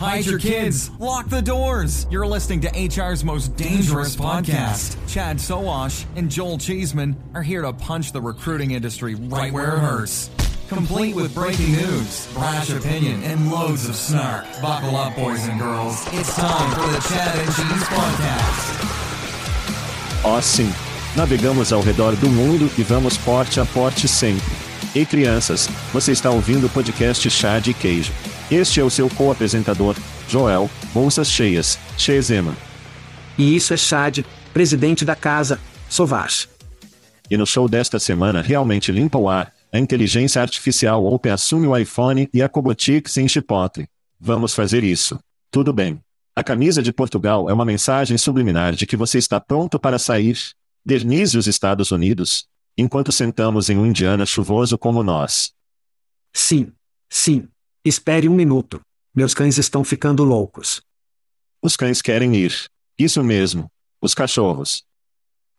Hide your kids. Lock the doors. You're listening to HR's most dangerous podcast. Chad Soash and Joel Cheeseman are here to punch the recruiting industry right where it hurts. Complete with breaking news, brash opinion, and loads of snark. Buckle up, boys and girls. It's time for the Chad and Cheese Podcast. Oh, sim. Navegamos ao redor do mundo e vamos porte a porte sempre. Ei crianças, você está ouvindo o podcast Chá de Queijo. Este é o seu co-apresentador, Joel, Bolsas Cheias, Chezeman. E isso é Chad, presidente da casa, Sovash. E no show desta semana realmente limpa o ar, a inteligência artificial Open assume o iPhone e a Cobotics em Chipotle. Vamos fazer isso. Tudo bem. A camisa de Portugal é uma mensagem subliminar de que você está pronto para sair. Dernize os Estados Unidos, enquanto sentamos em um Indiana chuvoso como nós. Sim. Sim. Espere um minuto. Meus cães estão ficando loucos. Os cães querem ir. Isso mesmo. Os cachorros.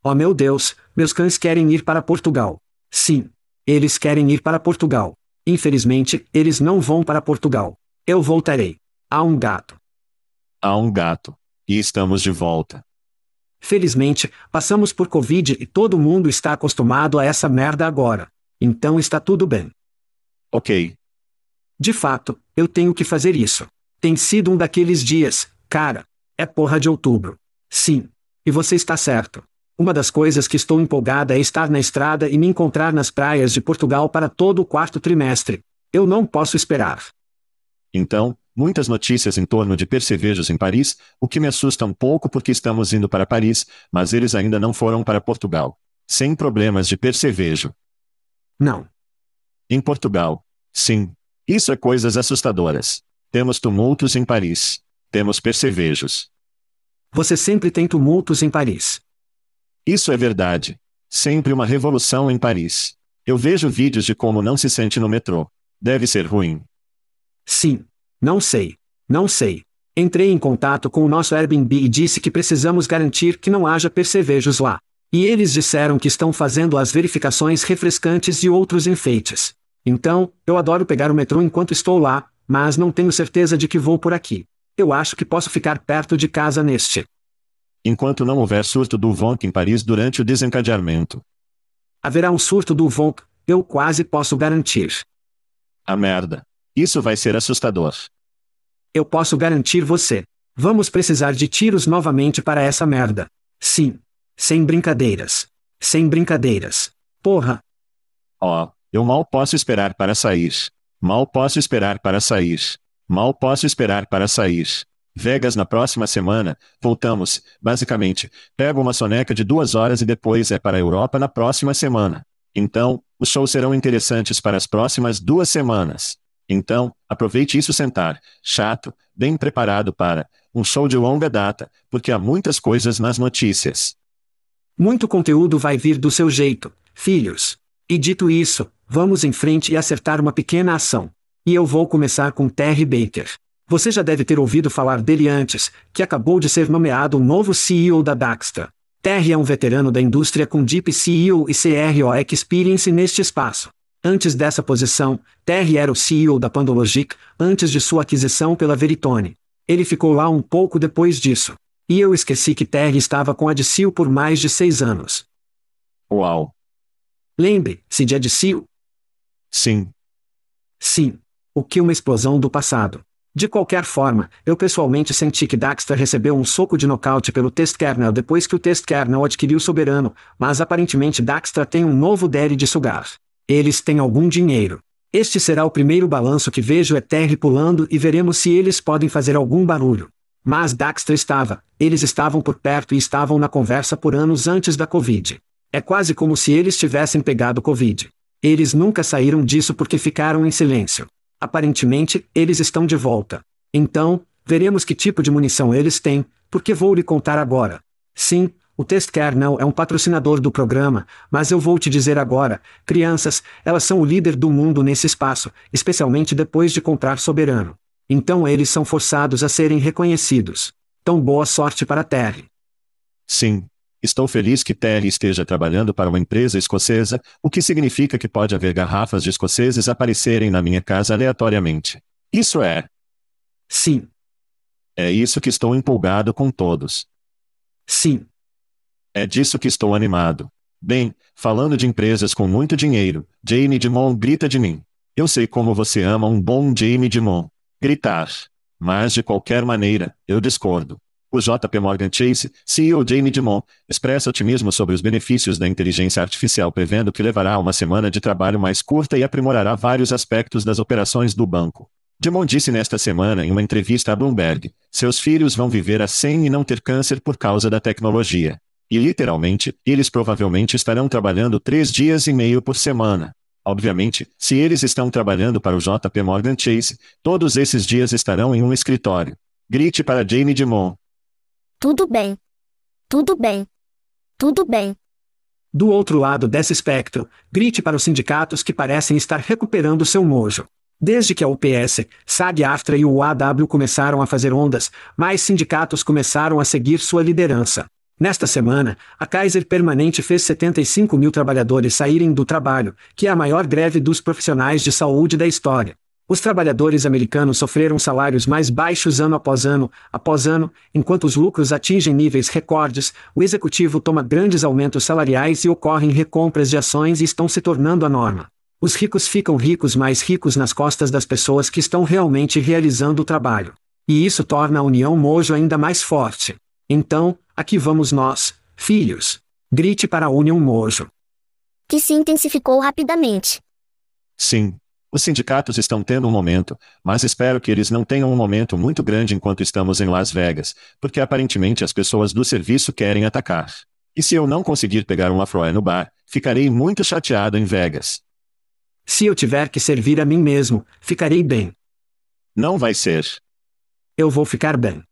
Oh meu Deus, meus cães querem ir para Portugal. Sim. Eles querem ir para Portugal. Infelizmente, eles não vão para Portugal. Eu voltarei. Há um gato. Há um gato. E estamos de volta. Felizmente, passamos por Covid e todo mundo está acostumado a essa merda agora. Então está tudo bem. Ok. De fato, eu tenho que fazer isso. Tem sido um daqueles dias, cara. É porra de outubro. Sim. E você está certo. Uma das coisas que estou empolgada é estar na estrada e me encontrar nas praias de Portugal para todo o quarto trimestre. Eu não posso esperar. Então, muitas notícias em torno de percevejos em Paris, o que me assusta um pouco porque estamos indo para Paris, mas eles ainda não foram para Portugal. Sem problemas de percevejo. Não. Em Portugal. Sim. Isso é coisas assustadoras. Temos tumultos em Paris. Temos percevejos. Você sempre tem tumultos em Paris. Isso é verdade. Sempre uma revolução em Paris. Eu vejo vídeos de como não se sente no metrô. Deve ser ruim. Sim. Não sei. Não sei. Entrei em contato com o nosso Airbnb e disse que precisamos garantir que não haja percevejos lá. E eles disseram que estão fazendo as verificações refrescantes e outros enfeites. Então, eu adoro pegar o metrô enquanto estou lá, mas não tenho certeza de que vou por aqui. Eu acho que posso ficar perto de casa neste. Enquanto não houver surto do Vonk em Paris durante o desencadeamento. Haverá um surto do Vonk, eu quase posso garantir. A merda. Isso vai ser assustador. Eu posso garantir você. Vamos precisar de tiros novamente para essa merda. Sim. Sem brincadeiras. Sem brincadeiras. Porra. Oh, eu mal posso esperar para sair. Mal posso esperar para sair. Mal posso esperar para sair. Vegas na próxima semana, voltamos, basicamente, pego uma soneca de duas horas e depois é para a Europa na próxima semana. Então, os shows serão interessantes para as próximas duas semanas. Então, aproveite isso sentar, chato, bem preparado para um show de longa data, porque há muitas coisas nas notícias. Muito conteúdo vai vir do seu jeito, filhos. E dito isso, vamos em frente e acertar uma pequena ação. E eu vou começar com Terry Baker. Você já deve ter ouvido falar dele antes, que acabou de ser nomeado o novo CEO da Daxtra. Terry é um veterano da indústria com Deep CEO e CRO Experience neste espaço. Antes dessa posição, Terry era o CEO da Pandologic, antes de sua aquisição pela Veritone. Ele ficou lá um pouco depois disso. E eu esqueci que Terry estava com a Adsil por mais de seis anos. Uau! Lembre-se de Adsil? Sim. Sim. O que uma explosão do passado. De qualquer forma, eu pessoalmente senti que Daxter recebeu um soco de nocaute pelo test kernel depois que o test kernel adquiriu Soberano, mas aparentemente Daxter tem um novo Derry de sugar. Eles têm algum dinheiro. Este será o primeiro balanço que vejo é Terry pulando e veremos se eles podem fazer algum barulho. Mas Daxter estava, eles estavam por perto e estavam na conversa por anos antes da Covid. É quase como se eles tivessem pegado Covid. Eles nunca saíram disso porque ficaram em silêncio. Aparentemente, eles estão de volta. Então, veremos que tipo de munição eles têm, porque vou lhe contar agora. Sim, o test kernel é um patrocinador do programa, mas eu vou te dizer agora, crianças, elas são o líder do mundo nesse espaço, especialmente depois de comprar Soberano. Então eles são forçados a serem reconhecidos. Então boa sorte para Terry. Sim. Estou feliz que Terry esteja trabalhando para uma empresa escocesa, o que significa que pode haver garrafas de escoceses aparecerem na minha casa aleatoriamente. Isso é. Sim. É isso que estou empolgado com todos. Sim. É disso que estou animado. Bem, falando de empresas com muito dinheiro, Jamie Dimon grita de mim. Eu sei como você ama um bom Jamie Dimon. Gritar. Mas de qualquer maneira, eu discordo. O JP Morgan Chase, CEO Jamie Dimon, expressa otimismo sobre os benefícios da inteligência artificial prevendo que levará uma semana de trabalho mais curta e aprimorará vários aspectos das operações do banco. Dimon disse nesta semana em uma entrevista a Bloomberg, seus filhos vão viver a 100 e não ter câncer por causa da tecnologia. E literalmente, eles provavelmente estarão trabalhando três dias e meio por semana. Obviamente, se eles estão trabalhando para o JP Morgan Chase, todos esses dias estarão em um escritório. Grite para Jane Dimon. Tudo bem. Tudo bem. Tudo bem. Do outro lado desse espectro, grite para os sindicatos que parecem estar recuperando seu mojo. Desde que a UPS, SAG-AFTRA e o UAW começaram a fazer ondas, mais sindicatos começaram a seguir sua liderança. Nesta semana, a Kaiser Permanente fez 75 mil trabalhadores saírem do trabalho, que é a maior greve dos profissionais de saúde da história. Os trabalhadores americanos sofreram salários mais baixos ano após ano, após ano, enquanto os lucros atingem níveis recordes, o executivo toma grandes aumentos salariais e ocorrem recompras de ações e estão se tornando a norma. Os ricos ficam ricos mais ricos nas costas das pessoas que estão realmente realizando o trabalho. E isso torna a união Mojo ainda mais forte. Então, Aqui vamos nós, filhos. Grite para a União Mojo. Que se intensificou rapidamente. Sim. Os sindicatos estão tendo um momento, mas espero que eles não tenham um momento muito grande enquanto estamos em Las Vegas, porque aparentemente as pessoas do serviço querem atacar. E se eu não conseguir pegar um afroé no bar, ficarei muito chateado em Vegas. Se eu tiver que servir a mim mesmo, ficarei bem. Não vai ser. Eu vou ficar bem.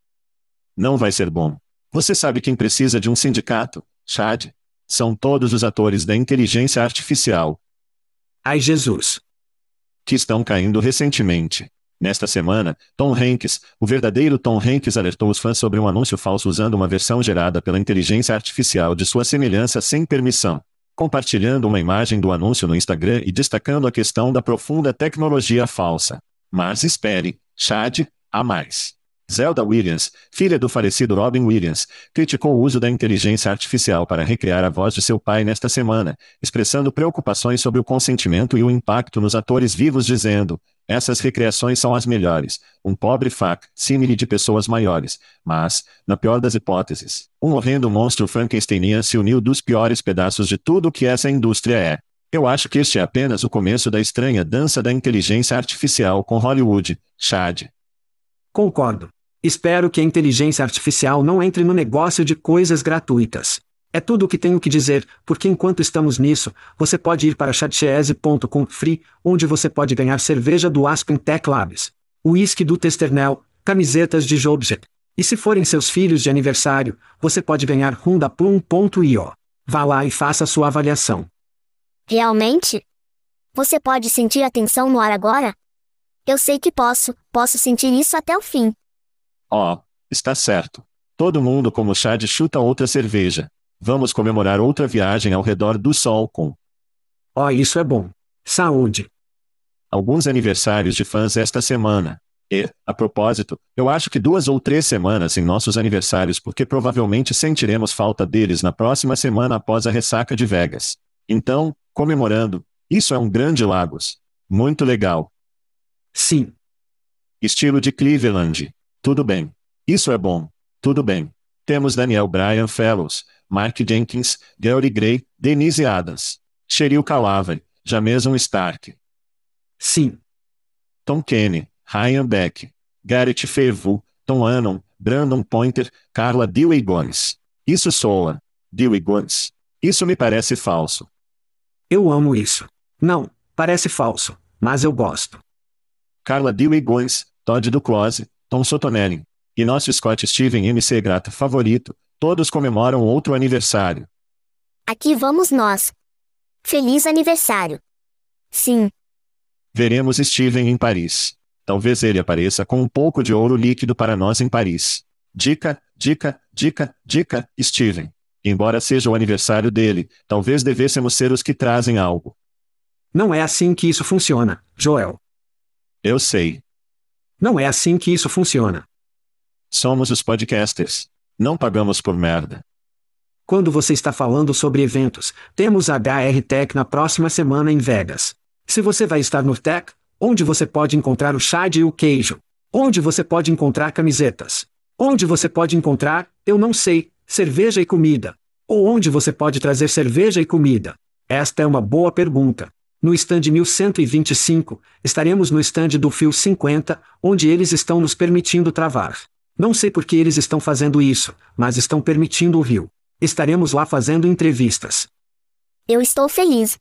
Não vai ser bom. Você sabe quem precisa de um sindicato, Chad? São todos os atores da inteligência artificial. Ai Jesus. Que estão caindo recentemente. Nesta semana, Tom Hanks, o verdadeiro Tom Hanks alertou os fãs sobre um anúncio falso usando uma versão gerada pela inteligência artificial de sua semelhança sem permissão. Compartilhando uma imagem do anúncio no Instagram e destacando a questão da profunda tecnologia falsa. Mas espere, Chad, há mais. Zelda Williams, filha do falecido Robin Williams, criticou o uso da inteligência artificial para recriar a voz de seu pai nesta semana, expressando preocupações sobre o consentimento e o impacto nos atores vivos, dizendo: essas recriações são as melhores. Um pobre fac, símile de pessoas maiores. Mas, na pior das hipóteses, um horrendo monstro Frankensteinian se uniu dos piores pedaços de tudo o que essa indústria é. Eu acho que este é apenas o começo da estranha dança da inteligência artificial com Hollywood, Chad. Concordo. Espero que a inteligência artificial não entre no negócio de coisas gratuitas. É tudo o que tenho que dizer, porque enquanto estamos nisso, você pode ir para chatchese.com free, onde você pode ganhar cerveja do Aspen Tech Labs, uísque do Testernel, camisetas de Jobjet. E se forem seus filhos de aniversário, você pode ganhar rum. Vá lá e faça sua avaliação. Realmente? Você pode sentir a tensão no ar agora? Eu sei que posso, posso sentir isso até o fim. Ó, oh, está certo. Todo mundo como Chad chuta outra cerveja. Vamos comemorar outra viagem ao redor do Sol com. Oh, isso é bom. Saúde. Alguns aniversários de fãs esta semana. E, a propósito, eu acho que duas ou três semanas em nossos aniversários porque provavelmente sentiremos falta deles na próxima semana após a ressaca de Vegas. Então, comemorando, isso é um grande Lagos. Muito legal. Sim. Estilo de Cleveland. Tudo bem. Isso é bom. Tudo bem. Temos Daniel Bryan Fellows, Mark Jenkins, Gary Gray, Denise Adams, Cheryl Calavery, Jameson Stark. Sim. Tom Kenny, Ryan Beck, Garrett Fevu, Tom Annon, Brandon Pointer, Carla Dewey Gomes. Isso soa. Dewey Gomes. Isso me parece falso. Eu amo isso. Não, parece falso, mas eu gosto. Carla Dewey Gomes, Todd do Close, Tom Sotonelli. E nosso Scott Steven MC Grata favorito, Todos comemoram outro aniversário. Aqui vamos nós. Feliz aniversário. Sim. Veremos Steven em Paris. Talvez ele apareça com um pouco de ouro líquido para nós em Paris. Dica, dica, dica, dica, Steven. Embora seja o aniversário dele, talvez devêssemos ser os que trazem algo. Não é assim que isso funciona, Joel. Eu sei. Não é assim que isso funciona. Somos os podcasters. Não pagamos por merda. Quando você está falando sobre eventos, temos a HR Tech na próxima semana em Vegas. Se você vai estar no Tech, onde você pode encontrar o chá e o queijo? Onde você pode encontrar camisetas? Onde você pode encontrar, eu não sei, cerveja e comida? Ou onde você pode trazer cerveja e comida? Esta é uma boa pergunta. No stand 1125, estaremos no stand do Fio 50, onde eles estão nos permitindo travar. Não sei por que eles estão fazendo isso, mas estão permitindo o Rio. Estaremos lá fazendo entrevistas. Eu estou feliz.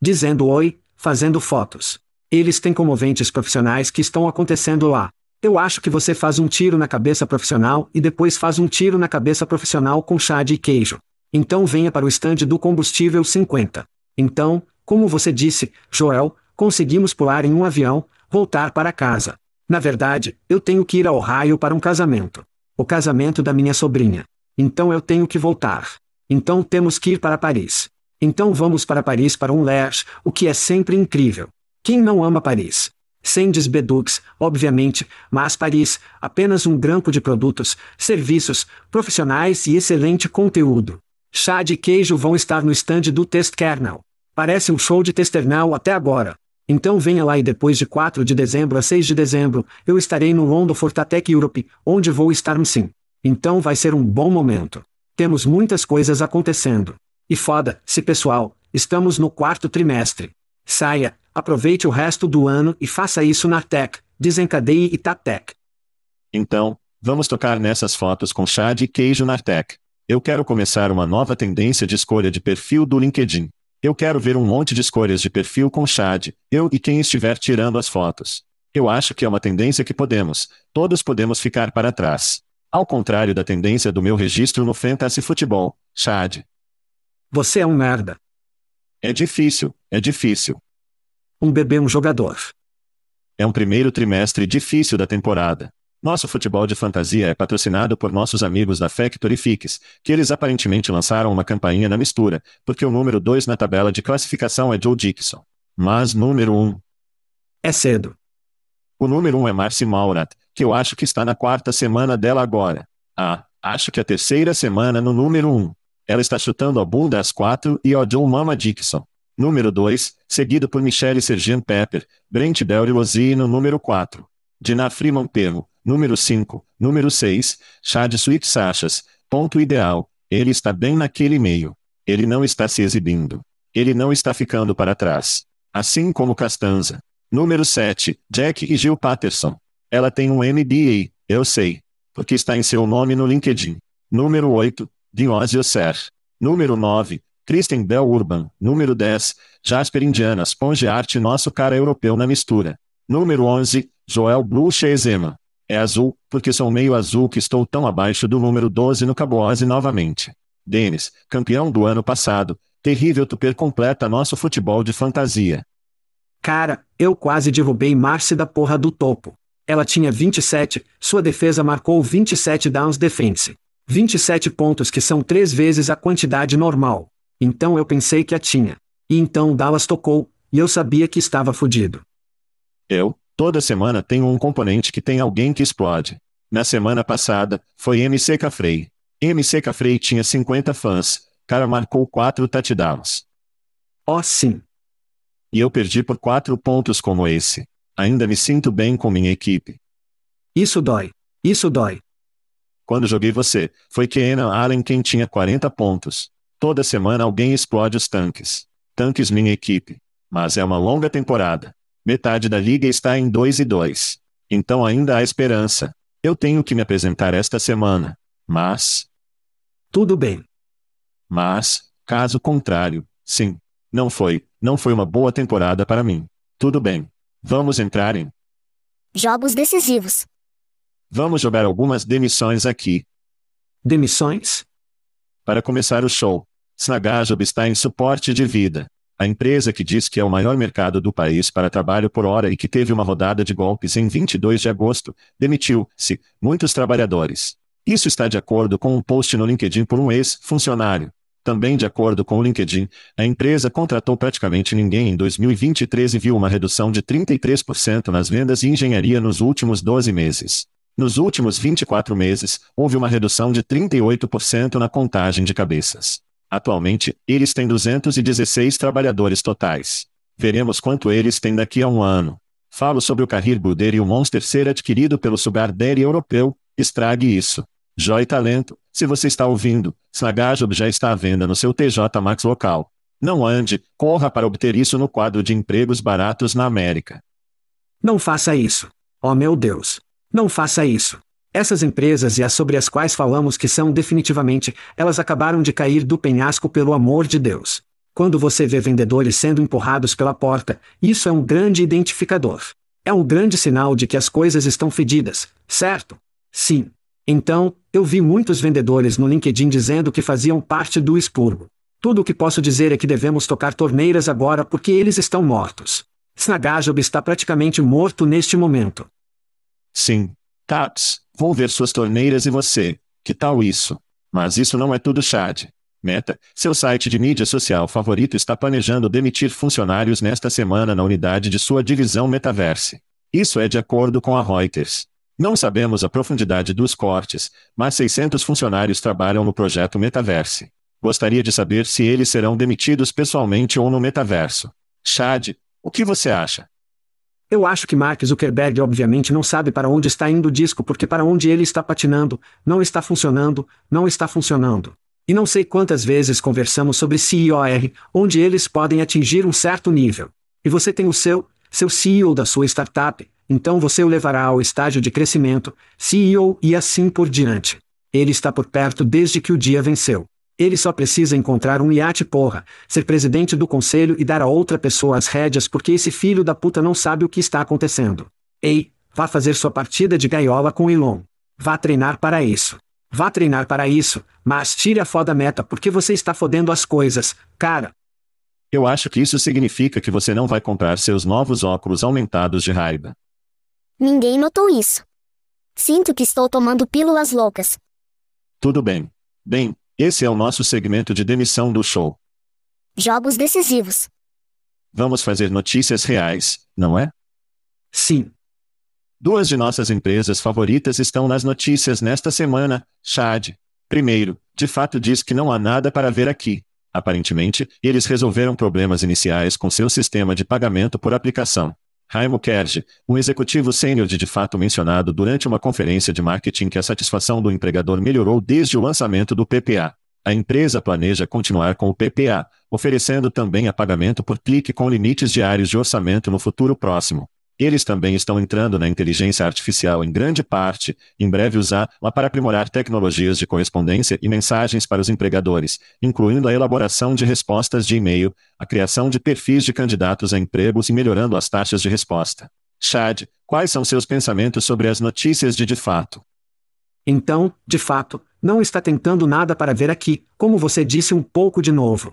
Dizendo oi, fazendo fotos. Eles têm comoventes profissionais que estão acontecendo lá. Eu acho que você faz um tiro na cabeça profissional e depois faz um tiro na cabeça profissional com chá de queijo. Então venha para o estande do combustível 50. Então, como você disse, Joel, conseguimos pular em um avião, voltar para casa. Na verdade, eu tenho que ir ao raio para um casamento. O casamento da minha sobrinha. Então eu tenho que voltar. Então temos que ir para Paris. Então vamos para Paris para um lash, o que é sempre incrível. Quem não ama Paris? Sem desbedux, obviamente, mas Paris, apenas um grampo de produtos, serviços, profissionais e excelente conteúdo. Chá de queijo vão estar no stand do Test Kernel. Parece um show de testernal até agora. Então venha lá e depois de 4 de dezembro a 6 de dezembro, eu estarei no London Fortatec Europe, onde vou estar sim. Então vai ser um bom momento. Temos muitas coisas acontecendo. E foda-se pessoal, estamos no quarto trimestre. Saia, aproveite o resto do ano e faça isso na Tech, desencadeie e Tech. Então, vamos tocar nessas fotos com chá de queijo na Tech. Eu quero começar uma nova tendência de escolha de perfil do LinkedIn. Eu quero ver um monte de escolhas de perfil com Chad, eu e quem estiver tirando as fotos. Eu acho que é uma tendência que podemos, todos podemos ficar para trás. Ao contrário da tendência do meu registro no Fantasy Futebol, Chad. Você é um merda. É difícil, é difícil. Um bebê um jogador. É um primeiro trimestre difícil da temporada. Nosso futebol de fantasia é patrocinado por nossos amigos da Factory Fix, que eles aparentemente lançaram uma campainha na mistura, porque o número 2 na tabela de classificação é Joe Dixon. Mas número 1. Um... É cedo. O número 1 um é Marcy Maurat, que eu acho que está na quarta semana dela agora. Ah, acho que a terceira semana no número 1. Um. Ela está chutando a bunda às quatro e ao John Mama Dixon. Número 2, seguido por Michelle Sergent Pepper, Brent Bell e no número 4. Dina Freeman Perro, Número 5. Número 6. Chá de Sweet Sachas. Ponto ideal. Ele está bem naquele meio. Ele não está se exibindo. Ele não está ficando para trás. Assim como Castanza. Número 7. Jack e Jill Patterson. Ela tem um MBA, eu sei. Porque está em seu nome no LinkedIn. Número 8. Diósio Ser. Número 9. Kristen Bell Urban. Número 10. Jasper Indiana Sponge Art Nosso cara europeu na mistura. Número 11. Joel Bluche Ezema. É azul, porque sou meio azul que estou tão abaixo do número 12 no Caboose novamente. Denis, campeão do ano passado. Terrível Tuper completa nosso futebol de fantasia. Cara, eu quase derrubei Marcy da porra do topo. Ela tinha 27, sua defesa marcou 27 downs defense. 27 pontos que são três vezes a quantidade normal. Então eu pensei que a tinha. E então Dallas tocou, e eu sabia que estava fudido. Eu, toda semana tenho um componente que tem alguém que explode. Na semana passada, foi MC Cafrey. MC Cafrey tinha 50 fãs. Cara marcou 4 touchdowns. Oh sim. E eu perdi por 4 pontos como esse. Ainda me sinto bem com minha equipe. Isso dói. Isso dói. Quando joguei você, foi Keenan Allen quem tinha 40 pontos. Toda semana alguém explode os tanques. Tanques minha equipe. Mas é uma longa temporada. Metade da liga está em 2 e 2. Então ainda há esperança. Eu tenho que me apresentar esta semana. Mas. Tudo bem. Mas, caso contrário, sim. Não foi, não foi uma boa temporada para mim. Tudo bem. Vamos entrar em Jogos decisivos. Vamos jogar algumas demissões aqui. Demissões? Para começar o show, Snagajob está em suporte de vida. A empresa que diz que é o maior mercado do país para trabalho por hora e que teve uma rodada de golpes em 22 de agosto, demitiu-se muitos trabalhadores. Isso está de acordo com um post no LinkedIn por um ex-funcionário. Também de acordo com o LinkedIn, a empresa contratou praticamente ninguém em 2023 e viu uma redução de 33% nas vendas e engenharia nos últimos 12 meses. Nos últimos 24 meses, houve uma redução de 38% na contagem de cabeças. Atualmente, eles têm 216 trabalhadores totais. Veremos quanto eles têm daqui a um ano. Falo sobre o Carrir Builder e o Monster ser adquirido pelo Sugar Daddy europeu. Estrague isso. Joy Talento, se você está ouvindo, Snagajob já está à venda no seu TJ Max local. Não ande, corra para obter isso no quadro de empregos baratos na América. Não faça isso. Oh meu Deus. Não faça isso. Essas empresas e as sobre as quais falamos que são definitivamente, elas acabaram de cair do penhasco pelo amor de Deus. Quando você vê vendedores sendo empurrados pela porta, isso é um grande identificador. É um grande sinal de que as coisas estão fedidas, certo? Sim. Então, eu vi muitos vendedores no LinkedIn dizendo que faziam parte do expurgo. Tudo o que posso dizer é que devemos tocar torneiras agora porque eles estão mortos. Snagajob está praticamente morto neste momento. Sim. Tats, vou ver suas torneiras e você. Que tal isso? Mas isso não é tudo, Chad. Meta, seu site de mídia social favorito está planejando demitir funcionários nesta semana na unidade de sua divisão Metaverse. Isso é de acordo com a Reuters. Não sabemos a profundidade dos cortes, mas 600 funcionários trabalham no projeto Metaverse. Gostaria de saber se eles serão demitidos pessoalmente ou no metaverso. Chad, o que você acha? Eu acho que Mark Zuckerberg obviamente não sabe para onde está indo o disco porque para onde ele está patinando, não está funcionando, não está funcionando. E não sei quantas vezes conversamos sobre CIOR, onde eles podem atingir um certo nível. E você tem o seu, seu CEO da sua startup, então você o levará ao estágio de crescimento, CEO e assim por diante. Ele está por perto desde que o dia venceu. Ele só precisa encontrar um iate porra, ser presidente do conselho e dar a outra pessoa as rédeas porque esse filho da puta não sabe o que está acontecendo. Ei, vá fazer sua partida de gaiola com Elon. Vá treinar para isso. Vá treinar para isso, mas tire a foda meta porque você está fodendo as coisas, cara. Eu acho que isso significa que você não vai comprar seus novos óculos aumentados de raiva. Ninguém notou isso. Sinto que estou tomando pílulas loucas. Tudo bem. Bem, esse é o nosso segmento de demissão do show. Jogos decisivos. Vamos fazer notícias reais, não é? Sim. Duas de nossas empresas favoritas estão nas notícias nesta semana, Chad. Primeiro, de fato diz que não há nada para ver aqui. Aparentemente, eles resolveram problemas iniciais com seu sistema de pagamento por aplicação. Raimo Kerge, um executivo sênior de de fato mencionado durante uma conferência de marketing que a satisfação do empregador melhorou desde o lançamento do PPA. A empresa planeja continuar com o PPA, oferecendo também a pagamento por clique com limites diários de orçamento no futuro próximo. Eles também estão entrando na inteligência artificial em grande parte, em breve usá-la para aprimorar tecnologias de correspondência e mensagens para os empregadores, incluindo a elaboração de respostas de e-mail, a criação de perfis de candidatos a empregos e melhorando as taxas de resposta. Chad, quais são seus pensamentos sobre as notícias de de fato? Então, de fato, não está tentando nada para ver aqui, como você disse um pouco de novo.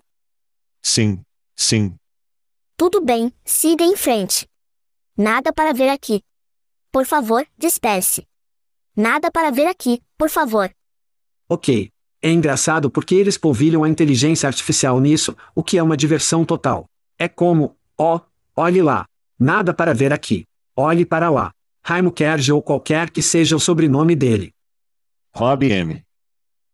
Sim, sim. Tudo bem, siga em frente. Nada para ver aqui. Por favor, disperse. Nada para ver aqui, por favor. Ok. É engraçado porque eles polvilham a inteligência artificial nisso, o que é uma diversão total. É como, ó, oh, olhe lá. Nada para ver aqui. Olhe para lá. Raimo Kerge ou qualquer que seja o sobrenome dele. Rob M.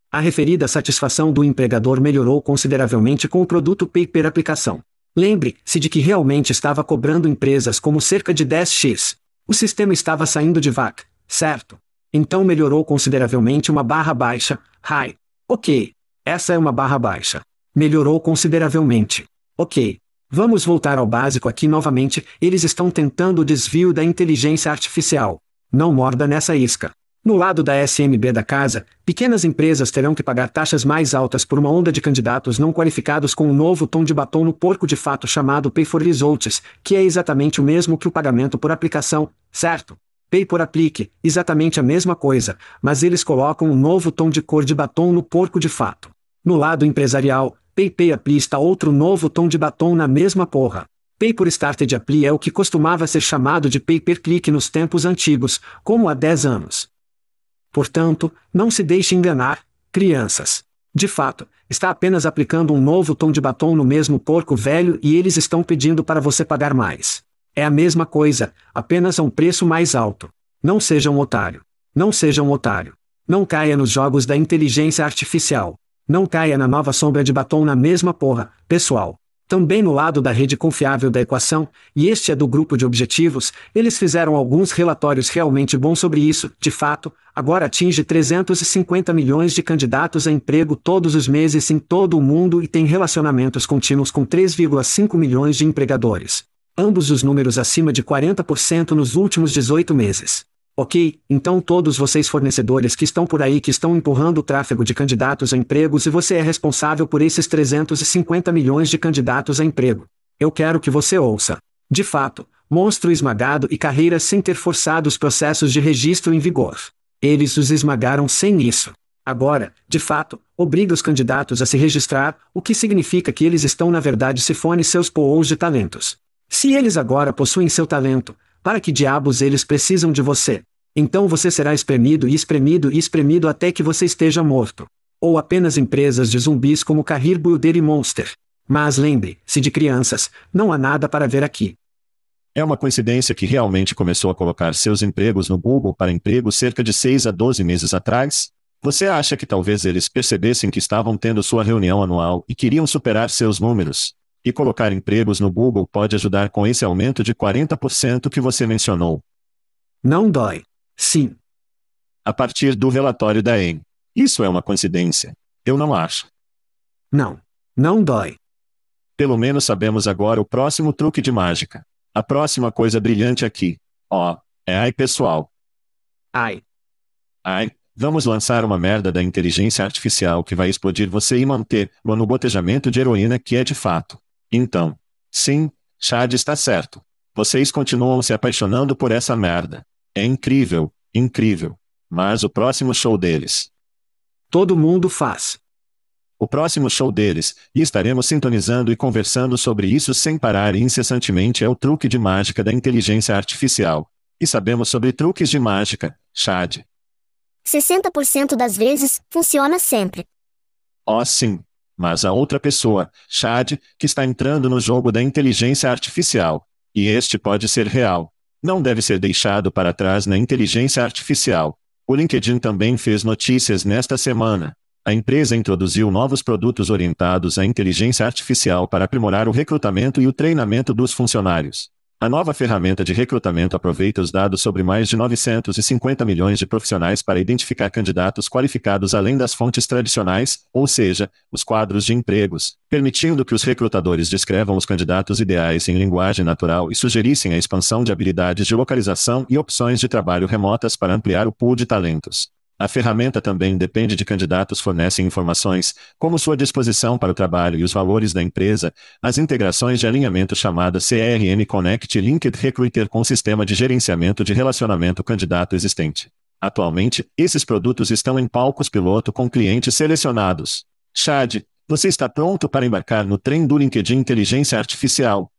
A referida satisfação do empregador melhorou consideravelmente com o produto Paper Aplicação. Lembre-se de que realmente estava cobrando empresas como cerca de 10x. O sistema estava saindo de VAC, certo? Então melhorou consideravelmente uma barra baixa, high. Ok. Essa é uma barra baixa. Melhorou consideravelmente. Ok. Vamos voltar ao básico aqui novamente, eles estão tentando o desvio da inteligência artificial. Não morda nessa isca. No lado da SMB da casa, pequenas empresas terão que pagar taxas mais altas por uma onda de candidatos não qualificados com um novo tom de batom no porco de fato chamado Pay for Results, que é exatamente o mesmo que o pagamento por aplicação, certo? Pay por aplique, exatamente a mesma coisa, mas eles colocam um novo tom de cor de batom no porco de fato. No lado empresarial, Pay Apply está outro novo tom de batom na mesma porra. Pay por Started Apply é o que costumava ser chamado de Pay per Click nos tempos antigos, como há 10 anos. Portanto, não se deixe enganar, crianças. De fato, está apenas aplicando um novo tom de batom no mesmo porco velho e eles estão pedindo para você pagar mais. É a mesma coisa, apenas a um preço mais alto. Não seja um otário. Não seja um otário. Não caia nos jogos da inteligência artificial. Não caia na nova sombra de batom na mesma porra, pessoal. Também no lado da rede confiável da equação, e este é do grupo de objetivos, eles fizeram alguns relatórios realmente bons sobre isso, de fato, agora atinge 350 milhões de candidatos a emprego todos os meses em todo o mundo e tem relacionamentos contínuos com 3,5 milhões de empregadores. Ambos os números acima de 40% nos últimos 18 meses. Ok, então todos vocês fornecedores que estão por aí que estão empurrando o tráfego de candidatos a empregos e você é responsável por esses 350 milhões de candidatos a emprego. Eu quero que você ouça. De fato, monstro esmagado e carreira sem ter forçado os processos de registro em vigor. Eles os esmagaram sem isso. Agora, de fato, obriga os candidatos a se registrar, o que significa que eles estão na verdade se fone seus pools de talentos. Se eles agora possuem seu talento, para que diabos eles precisam de você? Então você será espremido e espremido e espremido até que você esteja morto. Ou apenas empresas de zumbis como Carrir Builder e Monster. Mas lembre-se de crianças, não há nada para ver aqui. É uma coincidência que realmente começou a colocar seus empregos no Google para emprego cerca de 6 a 12 meses atrás? Você acha que talvez eles percebessem que estavam tendo sua reunião anual e queriam superar seus números? E colocar empregos no Google pode ajudar com esse aumento de 40% que você mencionou. Não dói. Sim. A partir do relatório da EM. Isso é uma coincidência. Eu não acho. Não. Não dói. Pelo menos sabemos agora o próximo truque de mágica. A próxima coisa brilhante aqui. Ó, oh, é ai pessoal. Ai. Ai, vamos lançar uma merda da inteligência artificial que vai explodir você e manter-o no botejamento de heroína que é de fato. Então, sim, Chad está certo. Vocês continuam se apaixonando por essa merda. É incrível, incrível. Mas o próximo show deles. Todo mundo faz. O próximo show deles, e estaremos sintonizando e conversando sobre isso sem parar e incessantemente é o truque de mágica da inteligência artificial. E sabemos sobre truques de mágica, Chad. 60% das vezes, funciona sempre. Oh, sim. Mas a outra pessoa, Chad, que está entrando no jogo da inteligência artificial. E este pode ser real. Não deve ser deixado para trás na inteligência artificial. O LinkedIn também fez notícias nesta semana. A empresa introduziu novos produtos orientados à inteligência artificial para aprimorar o recrutamento e o treinamento dos funcionários. A nova ferramenta de recrutamento aproveita os dados sobre mais de 950 milhões de profissionais para identificar candidatos qualificados além das fontes tradicionais, ou seja, os quadros de empregos, permitindo que os recrutadores descrevam os candidatos ideais em linguagem natural e sugerissem a expansão de habilidades de localização e opções de trabalho remotas para ampliar o pool de talentos. A ferramenta também depende de candidatos fornecem informações, como sua disposição para o trabalho e os valores da empresa, as integrações de alinhamento chamadas CRM Connect Linked Recruiter com o sistema de gerenciamento de relacionamento candidato existente. Atualmente, esses produtos estão em palcos piloto com clientes selecionados. Chad, você está pronto para embarcar no trem do LinkedIn Inteligência Artificial?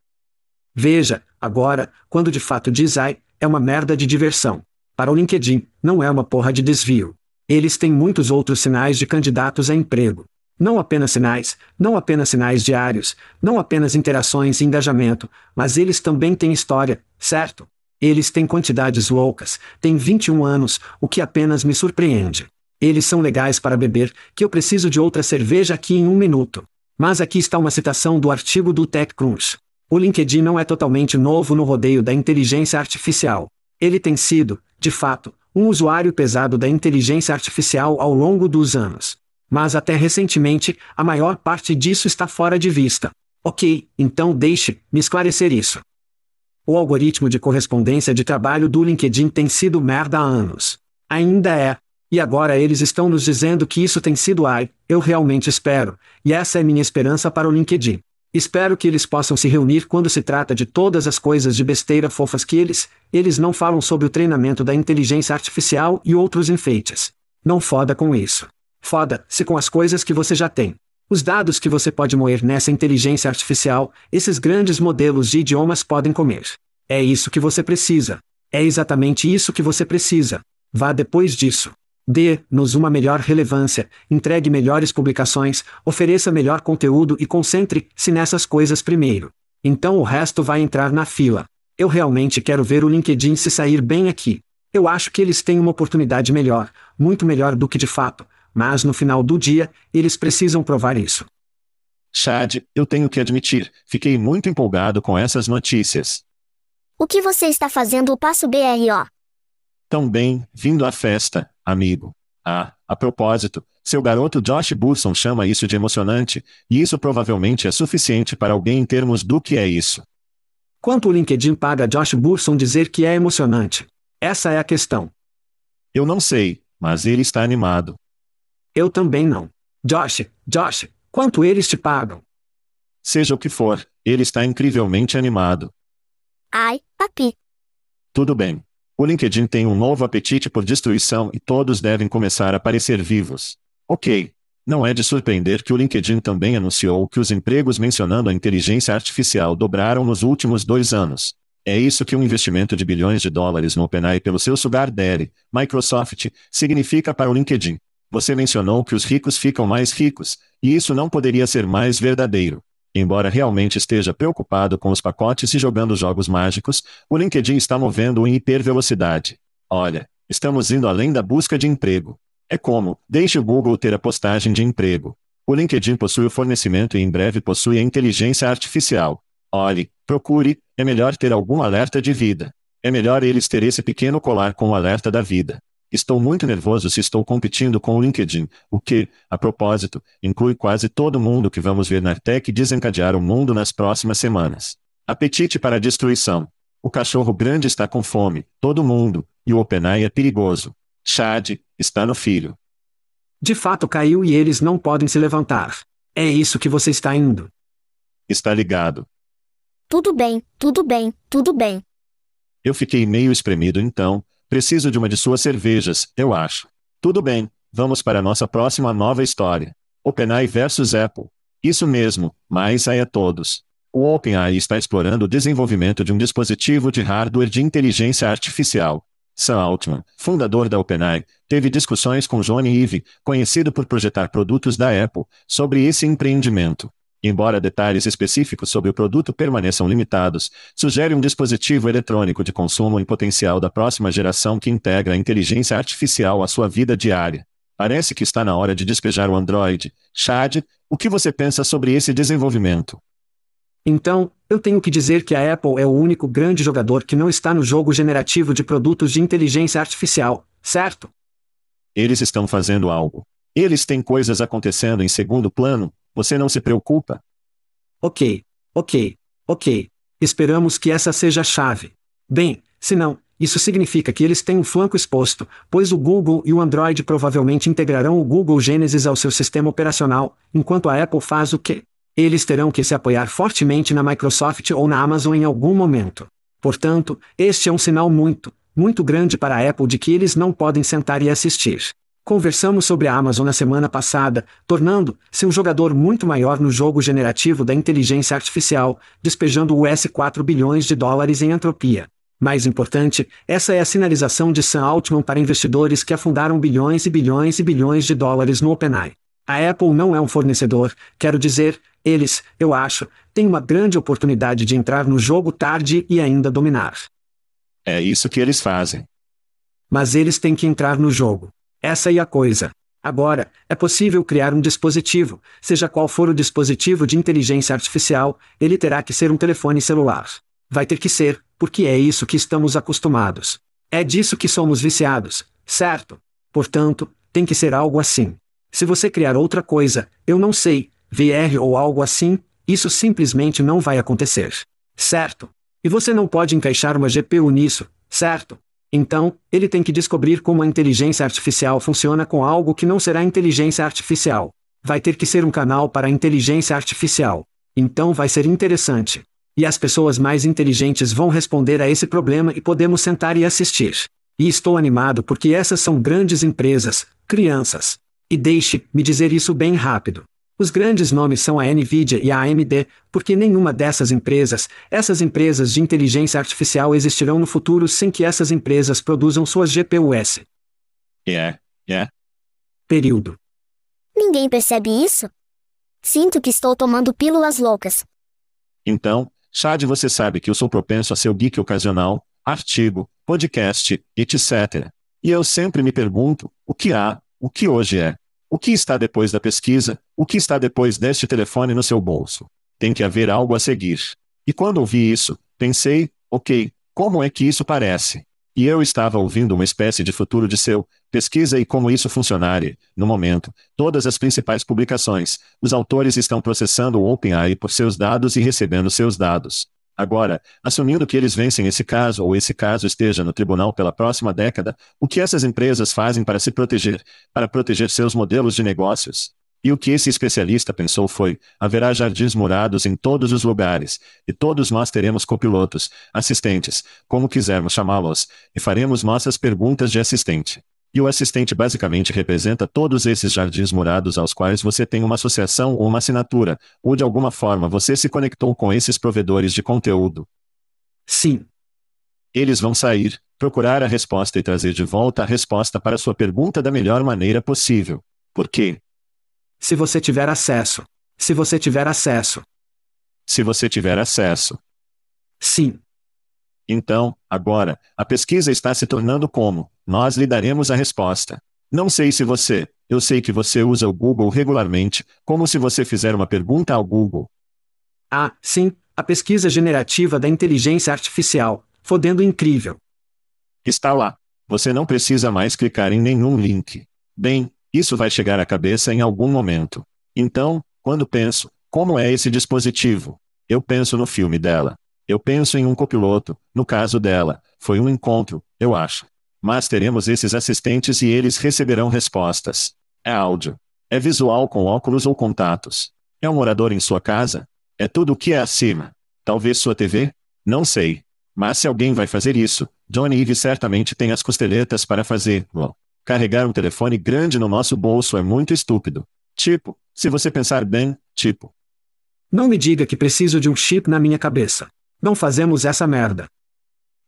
Veja, agora, quando de fato diz ai, é uma merda de diversão. Para o LinkedIn, não é uma porra de desvio. Eles têm muitos outros sinais de candidatos a emprego. Não apenas sinais, não apenas sinais diários, não apenas interações e engajamento, mas eles também têm história, certo? Eles têm quantidades loucas, têm 21 anos, o que apenas me surpreende. Eles são legais para beber, que eu preciso de outra cerveja aqui em um minuto. Mas aqui está uma citação do artigo do TechCrunch. O LinkedIn não é totalmente novo no rodeio da inteligência artificial. Ele tem sido, de fato, um usuário pesado da inteligência artificial ao longo dos anos. Mas até recentemente, a maior parte disso está fora de vista. Ok, então deixe-me esclarecer isso. O algoritmo de correspondência de trabalho do LinkedIn tem sido merda há anos. Ainda é. E agora eles estão nos dizendo que isso tem sido ai, eu realmente espero, e essa é minha esperança para o LinkedIn. Espero que eles possam se reunir quando se trata de todas as coisas de besteira fofas que eles, eles não falam sobre o treinamento da inteligência artificial e outros enfeites. Não foda com isso. Foda-se com as coisas que você já tem. Os dados que você pode moer nessa inteligência artificial, esses grandes modelos de idiomas podem comer. É isso que você precisa. É exatamente isso que você precisa. Vá depois disso. Dê-nos uma melhor relevância, entregue melhores publicações, ofereça melhor conteúdo e concentre-se nessas coisas primeiro. Então o resto vai entrar na fila. Eu realmente quero ver o LinkedIn se sair bem aqui. Eu acho que eles têm uma oportunidade melhor, muito melhor do que de fato, mas no final do dia, eles precisam provar isso. Chad, eu tenho que admitir, fiquei muito empolgado com essas notícias. O que você está fazendo o passo BRO? Tão bem, vindo à festa, amigo. Ah, a propósito, seu garoto Josh Burson chama isso de emocionante, e isso provavelmente é suficiente para alguém em termos do que é isso. Quanto o LinkedIn paga Josh Burson dizer que é emocionante? Essa é a questão. Eu não sei, mas ele está animado. Eu também não. Josh, Josh, quanto eles te pagam? Seja o que for, ele está incrivelmente animado. Ai, papi. Tudo bem. O LinkedIn tem um novo apetite por destruição e todos devem começar a parecer vivos. Ok. Não é de surpreender que o LinkedIn também anunciou que os empregos mencionando a inteligência artificial dobraram nos últimos dois anos. É isso que um investimento de bilhões de dólares no OpenAI pelo seu sugar daddy, Microsoft, significa para o LinkedIn. Você mencionou que os ricos ficam mais ricos, e isso não poderia ser mais verdadeiro. Embora realmente esteja preocupado com os pacotes e jogando jogos mágicos, o LinkedIn está movendo em hipervelocidade. Olha, estamos indo além da busca de emprego. É como, deixe o Google ter a postagem de emprego. O LinkedIn possui o fornecimento e em breve possui a inteligência artificial. Olhe, procure, é melhor ter algum alerta de vida. É melhor eles ter esse pequeno colar com o alerta da vida. Estou muito nervoso se estou competindo com o LinkedIn, o que, a propósito, inclui quase todo mundo que vamos ver na tech desencadear o mundo nas próximas semanas. Apetite para a destruição. O cachorro grande está com fome, todo mundo, e o OpenAI é perigoso. Chad, está no filho. De fato caiu e eles não podem se levantar. É isso que você está indo. Está ligado. Tudo bem, tudo bem, tudo bem. Eu fiquei meio espremido então, Preciso de uma de suas cervejas, eu acho. Tudo bem, vamos para nossa próxima nova história. OpenAI versus Apple. Isso mesmo, mas aí a todos. O OpenAI está explorando o desenvolvimento de um dispositivo de hardware de inteligência artificial. Sam Altman, fundador da OpenAI, teve discussões com Johnny Ive, conhecido por projetar produtos da Apple, sobre esse empreendimento. Embora detalhes específicos sobre o produto permaneçam limitados, sugere um dispositivo eletrônico de consumo em potencial da próxima geração que integra a inteligência artificial à sua vida diária. Parece que está na hora de despejar o Android. Chad, o que você pensa sobre esse desenvolvimento? Então, eu tenho que dizer que a Apple é o único grande jogador que não está no jogo generativo de produtos de inteligência artificial, certo? Eles estão fazendo algo. Eles têm coisas acontecendo em segundo plano, você não se preocupa? Ok, ok, ok. Esperamos que essa seja a chave. Bem, se não, isso significa que eles têm um flanco exposto, pois o Google e o Android provavelmente integrarão o Google Genesis ao seu sistema operacional, enquanto a Apple faz o quê? Eles terão que se apoiar fortemente na Microsoft ou na Amazon em algum momento. Portanto, este é um sinal muito, muito grande para a Apple de que eles não podem sentar e assistir. Conversamos sobre a Amazon na semana passada, tornando-se um jogador muito maior no jogo generativo da inteligência artificial, despejando US 4 bilhões de dólares em entropia. Mais importante, essa é a sinalização de Sam Altman para investidores que afundaram bilhões e bilhões e bilhões de dólares no OpenAI. A Apple não é um fornecedor, quero dizer, eles, eu acho, têm uma grande oportunidade de entrar no jogo tarde e ainda dominar. É isso que eles fazem. Mas eles têm que entrar no jogo. Essa é a coisa. Agora, é possível criar um dispositivo, seja qual for o dispositivo de inteligência artificial, ele terá que ser um telefone celular. Vai ter que ser, porque é isso que estamos acostumados. É disso que somos viciados, certo? Portanto, tem que ser algo assim. Se você criar outra coisa, eu não sei, VR ou algo assim, isso simplesmente não vai acontecer. Certo? E você não pode encaixar uma GPU nisso, certo? Então, ele tem que descobrir como a inteligência artificial funciona com algo que não será inteligência artificial. Vai ter que ser um canal para a inteligência artificial. Então vai ser interessante. E as pessoas mais inteligentes vão responder a esse problema e podemos sentar e assistir. E estou animado porque essas são grandes empresas, crianças. E deixe-me dizer isso bem rápido. Os grandes nomes são a Nvidia e a AMD, porque nenhuma dessas empresas, essas empresas de inteligência artificial existirão no futuro sem que essas empresas produzam suas GPUs. É, yeah, é. Yeah. Período. Ninguém percebe isso? Sinto que estou tomando pílulas loucas. Então, Chad, você sabe que eu sou propenso a ser o geek ocasional, artigo, podcast, etc. E eu sempre me pergunto, o que há, o que hoje é? O que está depois da pesquisa? O que está depois deste telefone no seu bolso? Tem que haver algo a seguir. E quando ouvi isso, pensei, ok, como é que isso parece? E eu estava ouvindo uma espécie de futuro de seu, pesquisa e como isso funcionaria. No momento, todas as principais publicações, os autores estão processando o OpenAI por seus dados e recebendo seus dados. Agora, assumindo que eles vencem esse caso ou esse caso esteja no tribunal pela próxima década, o que essas empresas fazem para se proteger, para proteger seus modelos de negócios? E o que esse especialista pensou foi: haverá jardins murados em todos os lugares, e todos nós teremos copilotos, assistentes, como quisermos chamá-los, e faremos nossas perguntas de assistente. E o assistente basicamente representa todos esses jardins murados aos quais você tem uma associação ou uma assinatura, ou de alguma forma você se conectou com esses provedores de conteúdo. Sim. Eles vão sair, procurar a resposta e trazer de volta a resposta para sua pergunta da melhor maneira possível. Por quê? Se você tiver acesso. Se você tiver acesso. Se você tiver acesso. Sim. Então, agora, a pesquisa está se tornando como: nós lhe daremos a resposta. Não sei se você, eu sei que você usa o Google regularmente, como se você fizer uma pergunta ao Google. Ah, sim, a pesquisa generativa da inteligência artificial, fodendo incrível. Está lá. Você não precisa mais clicar em nenhum link. Bem, isso vai chegar à cabeça em algum momento. Então, quando penso, como é esse dispositivo? Eu penso no filme dela. Eu penso em um copiloto, no caso dela, foi um encontro, eu acho. Mas teremos esses assistentes e eles receberão respostas. É áudio. É visual com óculos ou contatos. É um morador em sua casa? É tudo o que é acima. Talvez sua TV? Não sei. Mas se alguém vai fazer isso, Johnny Ive certamente tem as costeletas para fazer. Carregar um telefone grande no nosso bolso é muito estúpido. Tipo, se você pensar bem, tipo. Não me diga que preciso de um chip na minha cabeça. Não fazemos essa merda.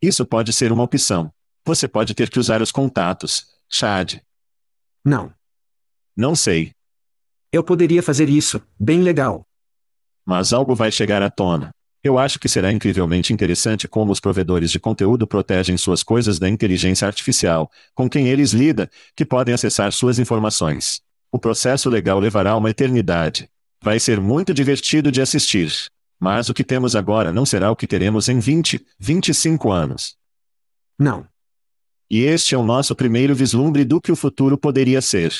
Isso pode ser uma opção. Você pode ter que usar os contatos, Chad. Não. Não sei. Eu poderia fazer isso, bem legal. Mas algo vai chegar à tona. Eu acho que será incrivelmente interessante como os provedores de conteúdo protegem suas coisas da inteligência artificial, com quem eles lidam, que podem acessar suas informações. O processo legal levará uma eternidade. Vai ser muito divertido de assistir. Mas o que temos agora não será o que teremos em 20, 25 anos. Não. E este é o nosso primeiro vislumbre do que o futuro poderia ser.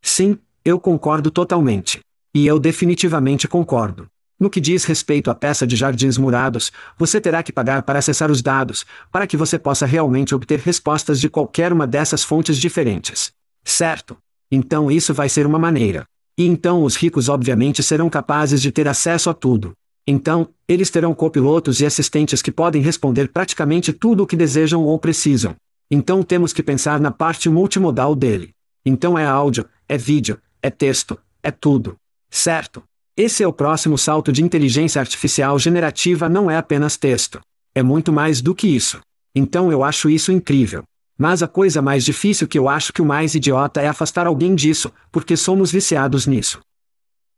Sim, eu concordo totalmente. E eu definitivamente concordo. No que diz respeito à peça de jardins murados, você terá que pagar para acessar os dados, para que você possa realmente obter respostas de qualquer uma dessas fontes diferentes. Certo? Então isso vai ser uma maneira. E então os ricos obviamente serão capazes de ter acesso a tudo. Então, eles terão copilotos e assistentes que podem responder praticamente tudo o que desejam ou precisam. Então temos que pensar na parte multimodal dele. Então é áudio, é vídeo, é texto, é tudo. Certo? Esse é o próximo salto de inteligência artificial generativa não é apenas texto. É muito mais do que isso. Então eu acho isso incrível. Mas a coisa mais difícil que eu acho que o mais idiota é afastar alguém disso, porque somos viciados nisso.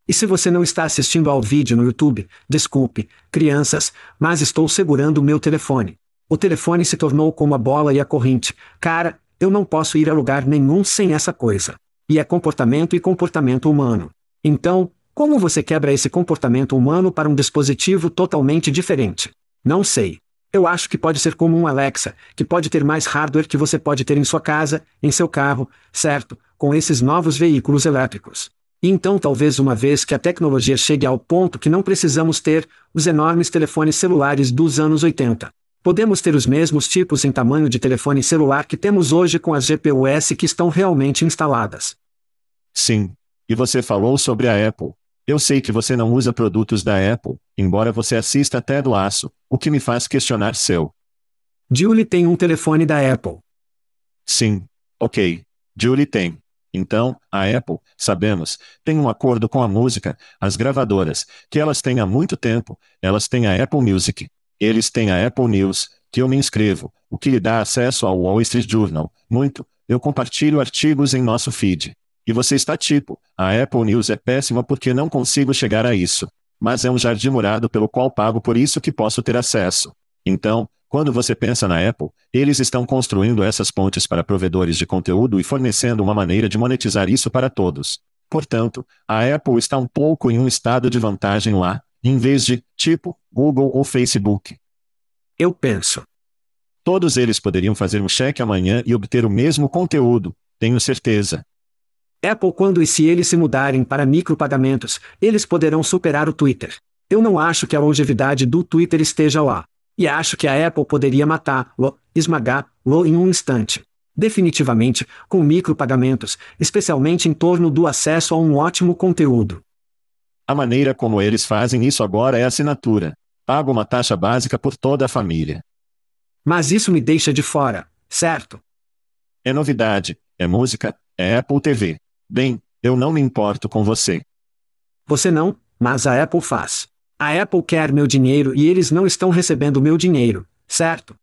E se você não está assistindo ao vídeo no YouTube, desculpe, crianças, mas estou segurando o meu telefone. O telefone se tornou como a bola e a corrente. Cara, eu não posso ir a lugar nenhum sem essa coisa. E é comportamento e comportamento humano. Então, como você quebra esse comportamento humano para um dispositivo totalmente diferente? Não sei. Eu acho que pode ser como um Alexa, que pode ter mais hardware que você pode ter em sua casa, em seu carro, certo, com esses novos veículos elétricos. E então, talvez uma vez que a tecnologia chegue ao ponto que não precisamos ter os enormes telefones celulares dos anos 80. Podemos ter os mesmos tipos em tamanho de telefone celular que temos hoje com as GPUs que estão realmente instaladas. Sim. E você falou sobre a Apple. Eu sei que você não usa produtos da Apple, embora você assista até do Aço, o que me faz questionar seu. Julie tem um telefone da Apple. Sim. Ok. Julie tem. Então, a Apple, sabemos, tem um acordo com a música, as gravadoras, que elas têm há muito tempo, elas têm a Apple Music. Eles têm a Apple News, que eu me inscrevo, o que lhe dá acesso ao Wall Street Journal. Muito, eu compartilho artigos em nosso feed. E você está tipo, a Apple News é péssima porque não consigo chegar a isso. Mas é um jardim murado pelo qual pago por isso que posso ter acesso. Então, quando você pensa na Apple, eles estão construindo essas pontes para provedores de conteúdo e fornecendo uma maneira de monetizar isso para todos. Portanto, a Apple está um pouco em um estado de vantagem lá, em vez de, tipo, Google ou Facebook. Eu penso. Todos eles poderiam fazer um cheque amanhã e obter o mesmo conteúdo, tenho certeza. Apple quando e se eles se mudarem para micropagamentos, eles poderão superar o Twitter. Eu não acho que a longevidade do Twitter esteja lá. E acho que a Apple poderia matá-lo, esmagá-lo em um instante. Definitivamente, com micropagamentos, especialmente em torno do acesso a um ótimo conteúdo. A maneira como eles fazem isso agora é assinatura. Pago uma taxa básica por toda a família. Mas isso me deixa de fora, certo? É novidade, é música, é Apple TV. Bem, eu não me importo com você. Você não, mas a Apple faz. A Apple quer meu dinheiro e eles não estão recebendo meu dinheiro, certo?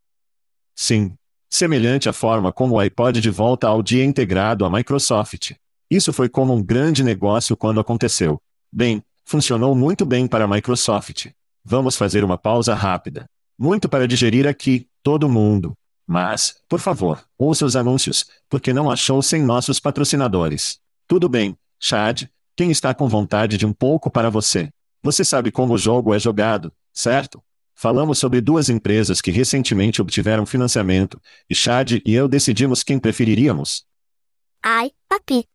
Sim. Semelhante à forma como o iPod de volta ao dia integrado à Microsoft. Isso foi como um grande negócio quando aconteceu. Bem, funcionou muito bem para a Microsoft. Vamos fazer uma pausa rápida. Muito para digerir aqui, todo mundo. Mas, por favor, ouça os anúncios, porque não achou sem nossos patrocinadores. Tudo bem, Chad, quem está com vontade de um pouco para você? Você sabe como o jogo é jogado, certo? Falamos sobre duas empresas que recentemente obtiveram financiamento, e Chad e eu decidimos quem preferiríamos. Ai, papi.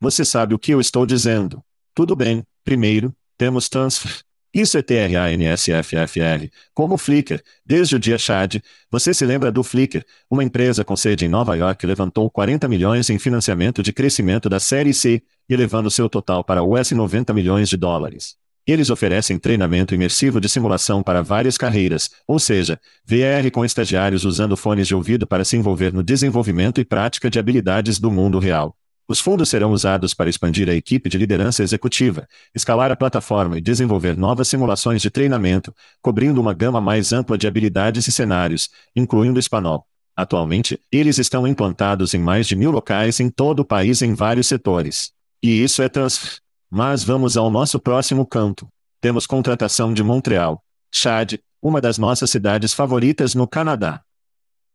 Você sabe o que eu estou dizendo. Tudo bem, primeiro, temos Transfer. Isso é TRANSFFR, como o Flickr. Desde o dia Chad, você se lembra do Flickr, uma empresa com sede em Nova York levantou 40 milhões em financiamento de crescimento da Série C, elevando seu total para US 90 milhões de dólares. Eles oferecem treinamento imersivo de simulação para várias carreiras, ou seja, VR com estagiários usando fones de ouvido para se envolver no desenvolvimento e prática de habilidades do mundo real. Os fundos serão usados para expandir a equipe de liderança executiva, escalar a plataforma e desenvolver novas simulações de treinamento, cobrindo uma gama mais ampla de habilidades e cenários, incluindo espanhol. Atualmente, eles estão implantados em mais de mil locais em todo o país em vários setores. E isso é trans. Mas vamos ao nosso próximo canto. Temos contratação de Montreal. Chad, uma das nossas cidades favoritas no Canadá.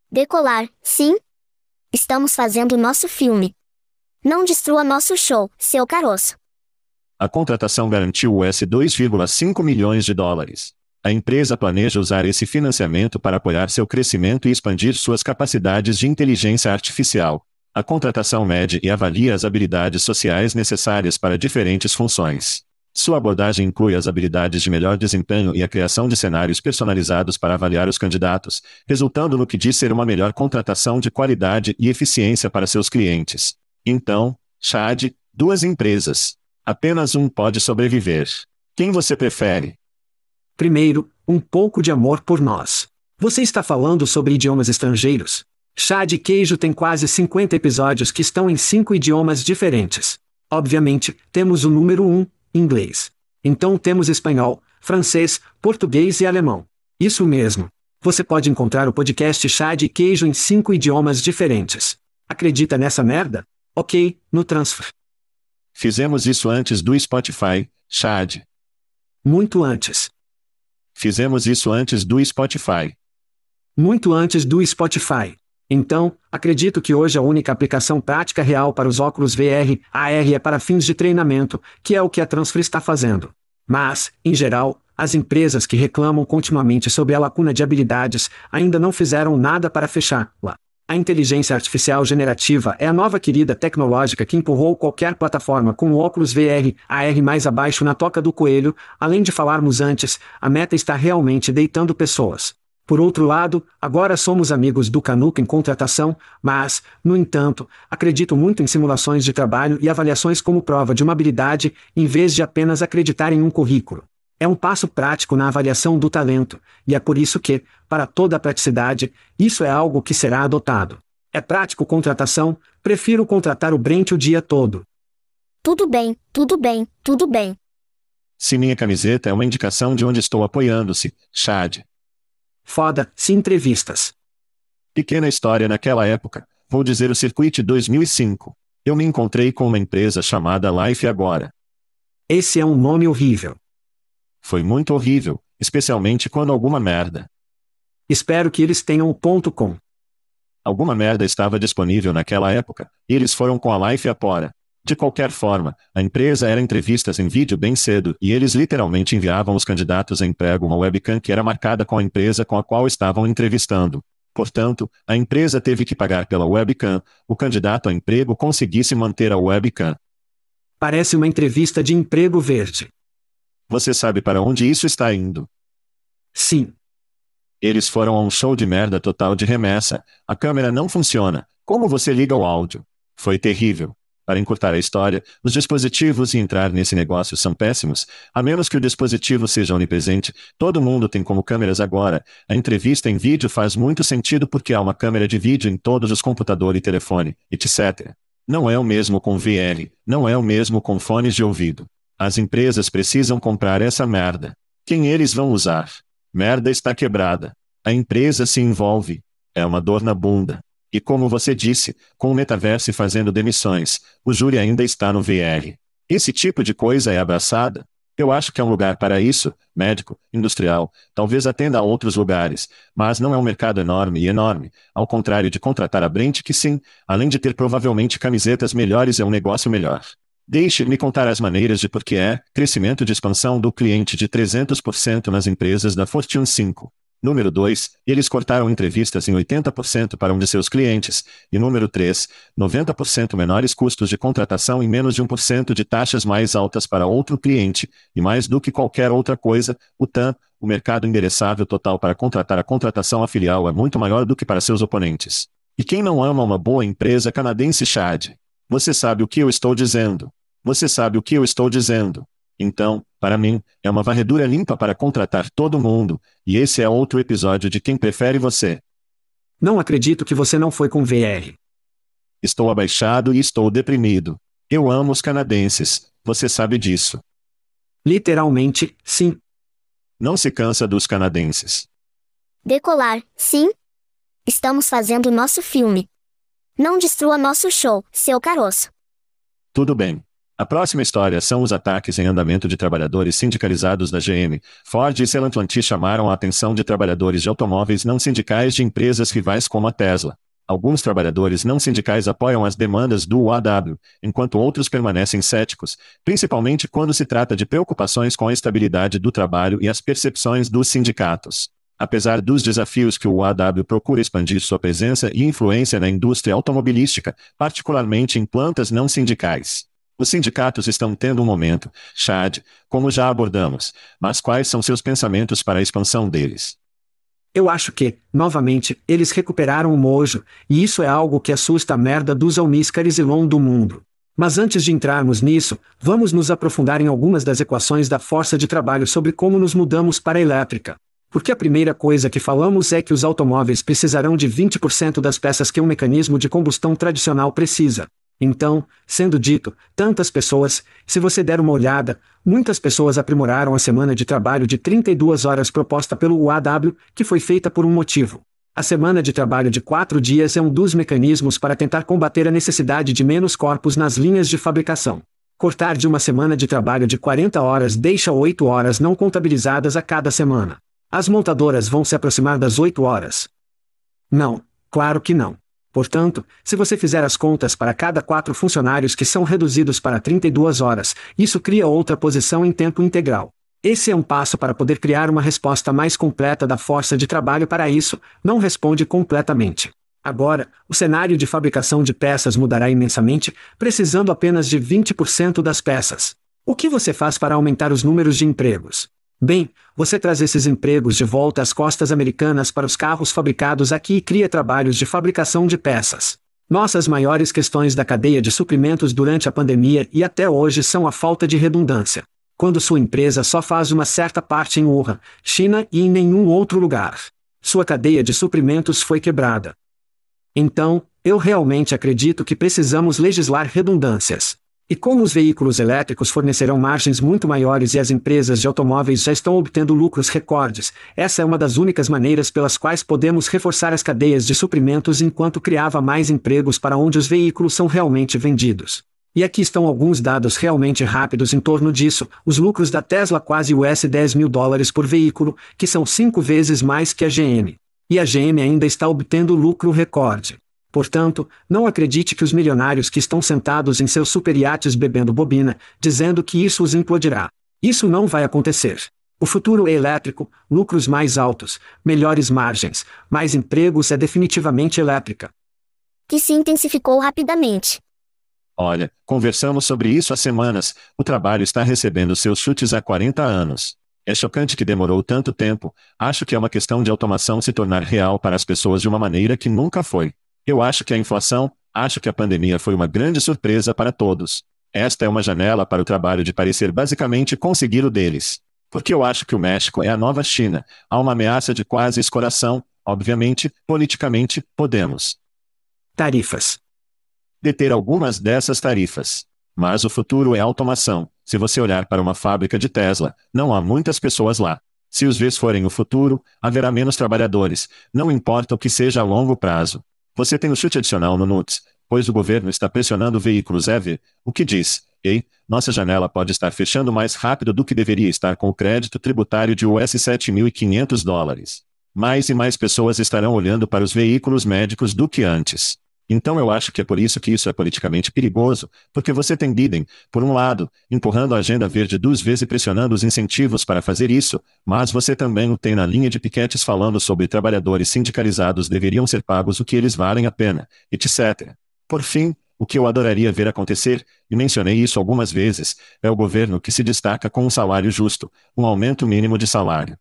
Decolar, sim? Estamos fazendo nosso filme. Não destrua nosso show, seu caroço. A contratação garantiu US 2,5 milhões de dólares. A empresa planeja usar esse financiamento para apoiar seu crescimento e expandir suas capacidades de inteligência artificial. A contratação mede e avalia as habilidades sociais necessárias para diferentes funções. Sua abordagem inclui as habilidades de melhor desempenho e a criação de cenários personalizados para avaliar os candidatos, resultando no que diz ser uma melhor contratação de qualidade e eficiência para seus clientes. Então, Chad, duas empresas. Apenas um pode sobreviver. Quem você prefere? Primeiro, um pouco de amor por nós. Você está falando sobre idiomas estrangeiros? Chá de Queijo tem quase 50 episódios que estão em cinco idiomas diferentes. Obviamente, temos o número 1, inglês. Então temos espanhol, francês, português e alemão. Isso mesmo. Você pode encontrar o podcast Chá de Queijo em cinco idiomas diferentes. Acredita nessa merda? Ok, no transfer. Fizemos isso antes do Spotify, Chad. Muito antes. Fizemos isso antes do Spotify. Muito antes do Spotify. Então, acredito que hoje a única aplicação prática real para os óculos VR, AR é para fins de treinamento, que é o que a Transfer está fazendo. Mas, em geral, as empresas que reclamam continuamente sobre a lacuna de habilidades ainda não fizeram nada para fechá-la. A inteligência artificial generativa é a nova querida tecnológica que empurrou qualquer plataforma com o óculos VR, AR mais abaixo na toca do coelho, além de falarmos antes, a meta está realmente deitando pessoas. Por outro lado, agora somos amigos do Canuck em contratação, mas, no entanto, acredito muito em simulações de trabalho e avaliações como prova de uma habilidade, em vez de apenas acreditar em um currículo. É um passo prático na avaliação do talento, e é por isso que, para toda a praticidade, isso é algo que será adotado. É prático contratação, prefiro contratar o Brent o dia todo. Tudo bem, tudo bem, tudo bem. Se minha camiseta é uma indicação de onde estou apoiando-se, Chad. Foda-se entrevistas. Pequena história naquela época, vou dizer o Circuit 2005. Eu me encontrei com uma empresa chamada Life Agora. Esse é um nome horrível. Foi muito horrível, especialmente quando alguma merda. Espero que eles tenham o ponto com. Alguma merda estava disponível naquela época, e eles foram com a Life Apora. De qualquer forma, a empresa era entrevistas em vídeo bem cedo e eles literalmente enviavam os candidatos a emprego uma webcam que era marcada com a empresa com a qual estavam entrevistando. Portanto, a empresa teve que pagar pela webcam, o candidato a emprego conseguisse manter a webcam. Parece uma entrevista de emprego verde. Você sabe para onde isso está indo? Sim. Eles foram a um show de merda total de remessa. A câmera não funciona. Como você liga o áudio? Foi terrível. Para encurtar a história, os dispositivos e entrar nesse negócio são péssimos, a menos que o dispositivo seja onipresente. Todo mundo tem como câmeras agora. A entrevista em vídeo faz muito sentido porque há uma câmera de vídeo em todos os computadores e telefone, etc. Não é o mesmo com VR, não é o mesmo com fones de ouvido. As empresas precisam comprar essa merda. Quem eles vão usar? Merda está quebrada. A empresa se envolve. É uma dor na bunda. E como você disse, com o metaverso fazendo demissões, o júri ainda está no VR. Esse tipo de coisa é abraçada? Eu acho que é um lugar para isso, médico, industrial, talvez atenda a outros lugares, mas não é um mercado enorme e enorme, ao contrário de contratar a Brent que sim, além de ter provavelmente camisetas melhores é um negócio melhor. Deixe-me contar as maneiras de por que é crescimento de expansão do cliente de 300% nas empresas da Fortune 5. Número 2, eles cortaram entrevistas em 80% para um de seus clientes. E número 3, 90% menores custos de contratação e menos de 1% de taxas mais altas para outro cliente. E mais do que qualquer outra coisa, o TAM, o mercado endereçável total para contratar a contratação a filial é muito maior do que para seus oponentes. E quem não ama uma boa empresa canadense Chad? Você sabe o que eu estou dizendo. Você sabe o que eu estou dizendo. Então, para mim, é uma varredura limpa para contratar todo mundo, e esse é outro episódio de Quem Prefere Você. Não acredito que você não foi com VR. Estou abaixado e estou deprimido. Eu amo os canadenses, você sabe disso. Literalmente, sim. Não se cansa dos canadenses. Decolar, sim. Estamos fazendo nosso filme. Não destrua nosso show, seu caroço. Tudo bem. A próxima história são os ataques em andamento de trabalhadores sindicalizados da GM. Ford e Stellantis chamaram a atenção de trabalhadores de automóveis não sindicais de empresas rivais como a Tesla. Alguns trabalhadores não sindicais apoiam as demandas do UAW, enquanto outros permanecem céticos, principalmente quando se trata de preocupações com a estabilidade do trabalho e as percepções dos sindicatos. Apesar dos desafios que o UAW procura expandir sua presença e influência na indústria automobilística, particularmente em plantas não sindicais. Os sindicatos estão tendo um momento, Chad, como já abordamos, mas quais são seus pensamentos para a expansão deles? Eu acho que, novamente, eles recuperaram o mojo, e isso é algo que assusta a merda dos almíscares e long do mundo. Mas antes de entrarmos nisso, vamos nos aprofundar em algumas das equações da força de trabalho sobre como nos mudamos para a elétrica. Porque a primeira coisa que falamos é que os automóveis precisarão de 20% das peças que um mecanismo de combustão tradicional precisa. Então, sendo dito, tantas pessoas, se você der uma olhada, muitas pessoas aprimoraram a semana de trabalho de 32 horas proposta pelo UAW, que foi feita por um motivo. A semana de trabalho de quatro dias é um dos mecanismos para tentar combater a necessidade de menos corpos nas linhas de fabricação. Cortar de uma semana de trabalho de 40 horas deixa 8 horas não contabilizadas a cada semana. As montadoras vão se aproximar das 8 horas. Não, claro que não. Portanto, se você fizer as contas para cada quatro funcionários que são reduzidos para 32 horas, isso cria outra posição em tempo integral. Esse é um passo para poder criar uma resposta mais completa da força de trabalho para isso, não responde completamente. Agora, o cenário de fabricação de peças mudará imensamente, precisando apenas de 20% das peças. O que você faz para aumentar os números de empregos? Bem, você traz esses empregos de volta às costas americanas para os carros fabricados aqui e cria trabalhos de fabricação de peças. Nossas maiores questões da cadeia de suprimentos durante a pandemia e até hoje são a falta de redundância. Quando sua empresa só faz uma certa parte em Wuhan, China e em nenhum outro lugar. Sua cadeia de suprimentos foi quebrada. Então, eu realmente acredito que precisamos legislar redundâncias. E como os veículos elétricos fornecerão margens muito maiores e as empresas de automóveis já estão obtendo lucros recordes, essa é uma das únicas maneiras pelas quais podemos reforçar as cadeias de suprimentos enquanto criava mais empregos para onde os veículos são realmente vendidos. E aqui estão alguns dados realmente rápidos em torno disso. Os lucros da Tesla quase US 10 mil dólares por veículo, que são cinco vezes mais que a GM. E a GM ainda está obtendo lucro recorde. Portanto, não acredite que os milionários que estão sentados em seus superiates bebendo bobina, dizendo que isso os implodirá. Isso não vai acontecer. O futuro é elétrico, lucros mais altos, melhores margens, mais empregos é definitivamente elétrica. Que se intensificou rapidamente. Olha, conversamos sobre isso há semanas. O trabalho está recebendo seus chutes há 40 anos. É chocante que demorou tanto tempo. Acho que é uma questão de automação se tornar real para as pessoas de uma maneira que nunca foi. Eu acho que a inflação, acho que a pandemia foi uma grande surpresa para todos. Esta é uma janela para o trabalho de parecer basicamente conseguir o deles. Porque eu acho que o México é a nova China. Há uma ameaça de quase escoração, obviamente, politicamente, podemos. Tarifas. Deter algumas dessas tarifas. Mas o futuro é automação. Se você olhar para uma fábrica de Tesla, não há muitas pessoas lá. Se os Vs forem o futuro, haverá menos trabalhadores, não importa o que seja a longo prazo. Você tem o chute adicional no NUTS, pois o governo está pressionando veículos EV, o que diz, ei, nossa janela pode estar fechando mais rápido do que deveria estar com o crédito tributário de US 7.500 dólares. Mais e mais pessoas estarão olhando para os veículos médicos do que antes. Então eu acho que é por isso que isso é politicamente perigoso, porque você tem Biden, por um lado, empurrando a agenda verde duas vezes e pressionando os incentivos para fazer isso, mas você também o tem na linha de piquetes falando sobre trabalhadores sindicalizados deveriam ser pagos o que eles valem a pena, etc. Por fim, o que eu adoraria ver acontecer, e mencionei isso algumas vezes, é o governo que se destaca com um salário justo, um aumento mínimo de salário.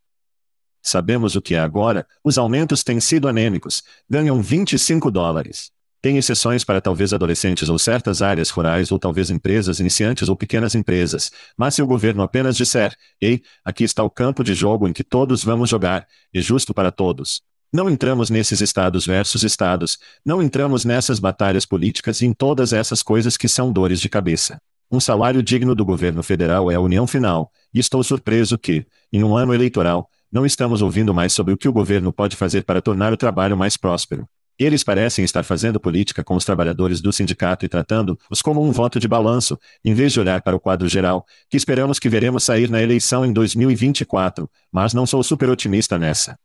Sabemos o que é agora, os aumentos têm sido anêmicos, ganham 25 dólares. Tem exceções para talvez adolescentes ou certas áreas rurais ou talvez empresas iniciantes ou pequenas empresas, mas se o governo apenas disser, ei, aqui está o campo de jogo em que todos vamos jogar, e justo para todos. Não entramos nesses estados versus estados, não entramos nessas batalhas políticas e em todas essas coisas que são dores de cabeça. Um salário digno do governo federal é a união final, e estou surpreso que, em um ano eleitoral, não estamos ouvindo mais sobre o que o governo pode fazer para tornar o trabalho mais próspero. Eles parecem estar fazendo política com os trabalhadores do sindicato e tratando-os como um voto de balanço, em vez de olhar para o quadro geral, que esperamos que veremos sair na eleição em 2024, mas não sou super otimista nessa.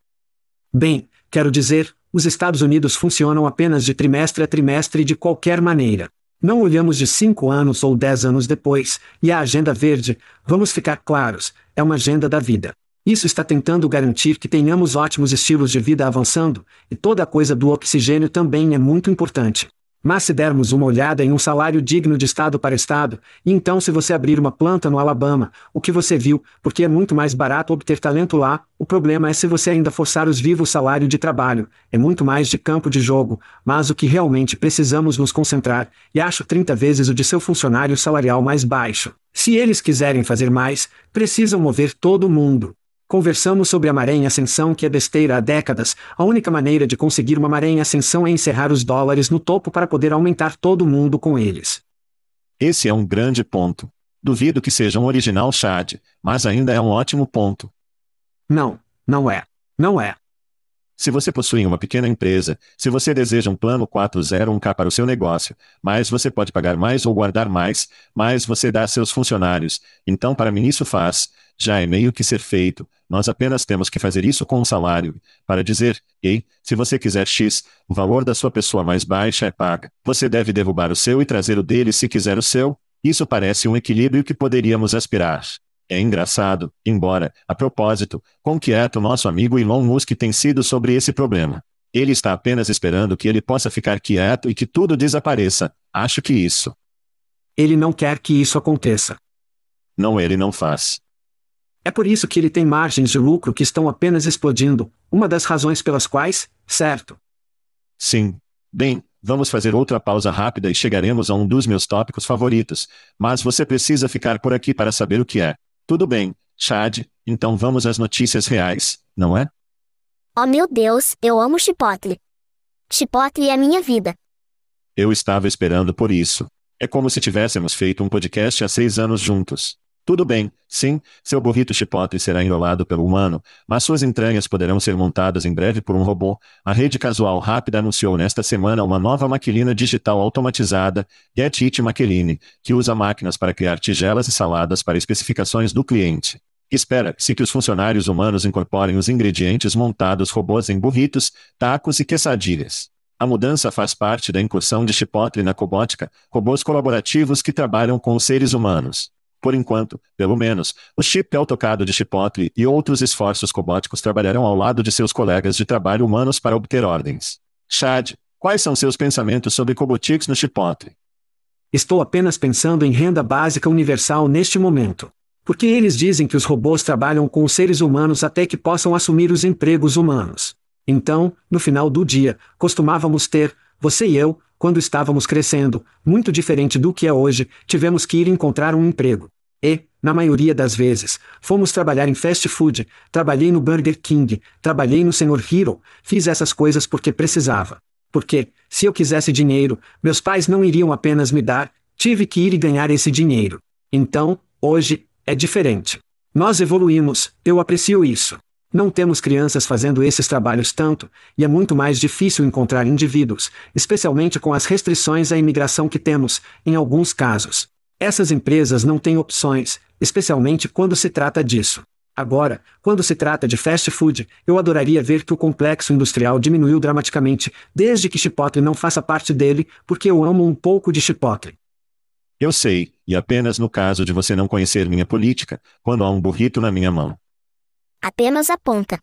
Bem, quero dizer, Os Estados Unidos funcionam apenas de trimestre a trimestre de qualquer maneira. Não olhamos de cinco anos ou dez anos depois, e a agenda verde, vamos ficar claros, é uma agenda da vida. Isso está tentando garantir que tenhamos ótimos estilos de vida avançando, e toda a coisa do oxigênio também é muito importante. Mas se dermos uma olhada em um salário digno de estado para estado, e então se você abrir uma planta no Alabama, o que você viu, porque é muito mais barato obter talento lá, o problema é se você ainda forçar os vivos salário de trabalho, é muito mais de campo de jogo, mas o que realmente precisamos nos concentrar, e acho 30 vezes o de seu funcionário salarial mais baixo. Se eles quiserem fazer mais, precisam mover todo mundo. Conversamos sobre a maré em ascensão que é besteira há décadas. A única maneira de conseguir uma maré em ascensão é encerrar os dólares no topo para poder aumentar todo mundo com eles. Esse é um grande ponto. Duvido que seja um original Chad, mas ainda é um ótimo ponto. Não, não é. Não é. Se você possui uma pequena empresa, se você deseja um plano 401k para o seu negócio, mas você pode pagar mais ou guardar mais, mas você dá a seus funcionários, então para mim isso faz, já é meio que ser feito, nós apenas temos que fazer isso com um salário, para dizer, ei, se você quiser X, o valor da sua pessoa mais baixa é paga. Você deve derrubar o seu e trazer o dele se quiser o seu. Isso parece um equilíbrio que poderíamos aspirar. É engraçado, embora, a propósito, quão quieto nosso amigo Elon Musk tem sido sobre esse problema. Ele está apenas esperando que ele possa ficar quieto e que tudo desapareça. Acho que isso. Ele não quer que isso aconteça. Não, ele não faz. É por isso que ele tem margens de lucro que estão apenas explodindo, uma das razões pelas quais, certo? Sim. Bem, vamos fazer outra pausa rápida e chegaremos a um dos meus tópicos favoritos, mas você precisa ficar por aqui para saber o que é. Tudo bem, Chad, então vamos às notícias reais, não é? Oh meu Deus, eu amo Chipotle. Chipotle é minha vida. Eu estava esperando por isso. É como se tivéssemos feito um podcast há seis anos juntos. Tudo bem, sim, seu burrito chipotle será enrolado pelo humano, mas suas entranhas poderão ser montadas em breve por um robô. A rede casual rápida anunciou nesta semana uma nova maquilina digital automatizada, Get It Maquiline, que usa máquinas para criar tigelas e saladas para especificações do cliente. Espera-se que os funcionários humanos incorporem os ingredientes montados robôs em burritos, tacos e quesadilhas. A mudança faz parte da incursão de Chipotle na cobótica, robôs colaborativos que trabalham com os seres humanos. Por enquanto, pelo menos, o chip é autocado de Chipotle e outros esforços cobóticos trabalharão ao lado de seus colegas de trabalho humanos para obter ordens. Chad, quais são seus pensamentos sobre Cobotics no Chipotle? Estou apenas pensando em renda básica universal neste momento. Porque eles dizem que os robôs trabalham com os seres humanos até que possam assumir os empregos humanos. Então, no final do dia, costumávamos ter, você e eu, quando estávamos crescendo, muito diferente do que é hoje, tivemos que ir encontrar um emprego. E, na maioria das vezes, fomos trabalhar em fast food, trabalhei no Burger King, trabalhei no Senhor Hero, fiz essas coisas porque precisava. Porque, se eu quisesse dinheiro, meus pais não iriam apenas me dar, tive que ir e ganhar esse dinheiro. Então, hoje, é diferente. Nós evoluímos, eu aprecio isso. Não temos crianças fazendo esses trabalhos tanto, e é muito mais difícil encontrar indivíduos, especialmente com as restrições à imigração que temos, em alguns casos. Essas empresas não têm opções, especialmente quando se trata disso. Agora, quando se trata de fast food, eu adoraria ver que o complexo industrial diminuiu dramaticamente, desde que Chipotle não faça parte dele, porque eu amo um pouco de Chipotle. Eu sei, e apenas no caso de você não conhecer minha política, quando há um burrito na minha mão. Apenas aponta.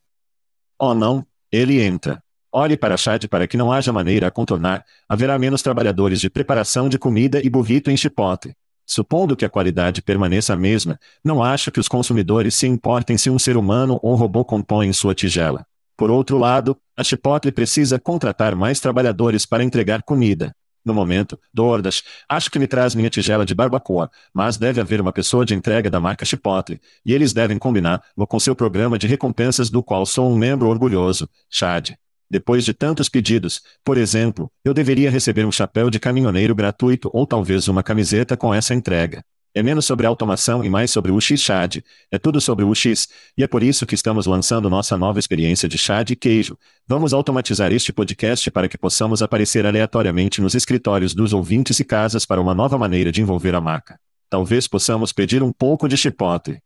Oh não, ele entra. Olhe para Chad para que não haja maneira a contornar, haverá menos trabalhadores de preparação de comida e burrito em Chipotle. Supondo que a qualidade permaneça a mesma, não acho que os consumidores se importem se um ser humano ou robô compõe sua tigela. Por outro lado, a Chipotle precisa contratar mais trabalhadores para entregar comida. No momento, Dordas, acho que me traz minha tigela de barbacoa, mas deve haver uma pessoa de entrega da marca Chipotle, e eles devem combinar-lo com seu programa de recompensas do qual sou um membro orgulhoso, Chad. Depois de tantos pedidos, por exemplo, eu deveria receber um chapéu de caminhoneiro gratuito ou talvez uma camiseta com essa entrega. É menos sobre automação e mais sobre o X-Chad. É tudo sobre o X, e é por isso que estamos lançando nossa nova experiência de chá de queijo. Vamos automatizar este podcast para que possamos aparecer aleatoriamente nos escritórios dos ouvintes e casas para uma nova maneira de envolver a marca. Talvez possamos pedir um pouco de chipotle.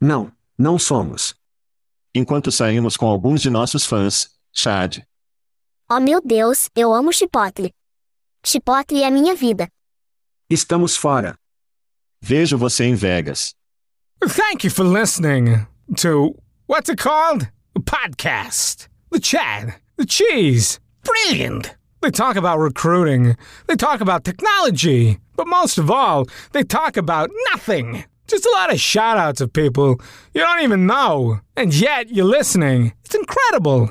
Não, não somos. Enquanto saímos com alguns de nossos fãs, Chad. Oh meu Deus, eu amo Chipotle. Chipotle é minha vida. Estamos fora. Vejo você em Vegas. Thank you for listening to what's it called? A podcast. The chat. The cheese. Brilliant. They talk about recruiting. They talk about technology. But most of all, they talk about nothing. Just a lot of shout outs of people you don't even know. And yet you're listening. It's incredible.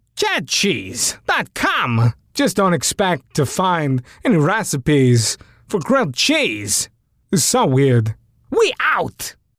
www.chadcheese.com. Just don't expect to find any recipes for grilled cheese. It's so weird. We out!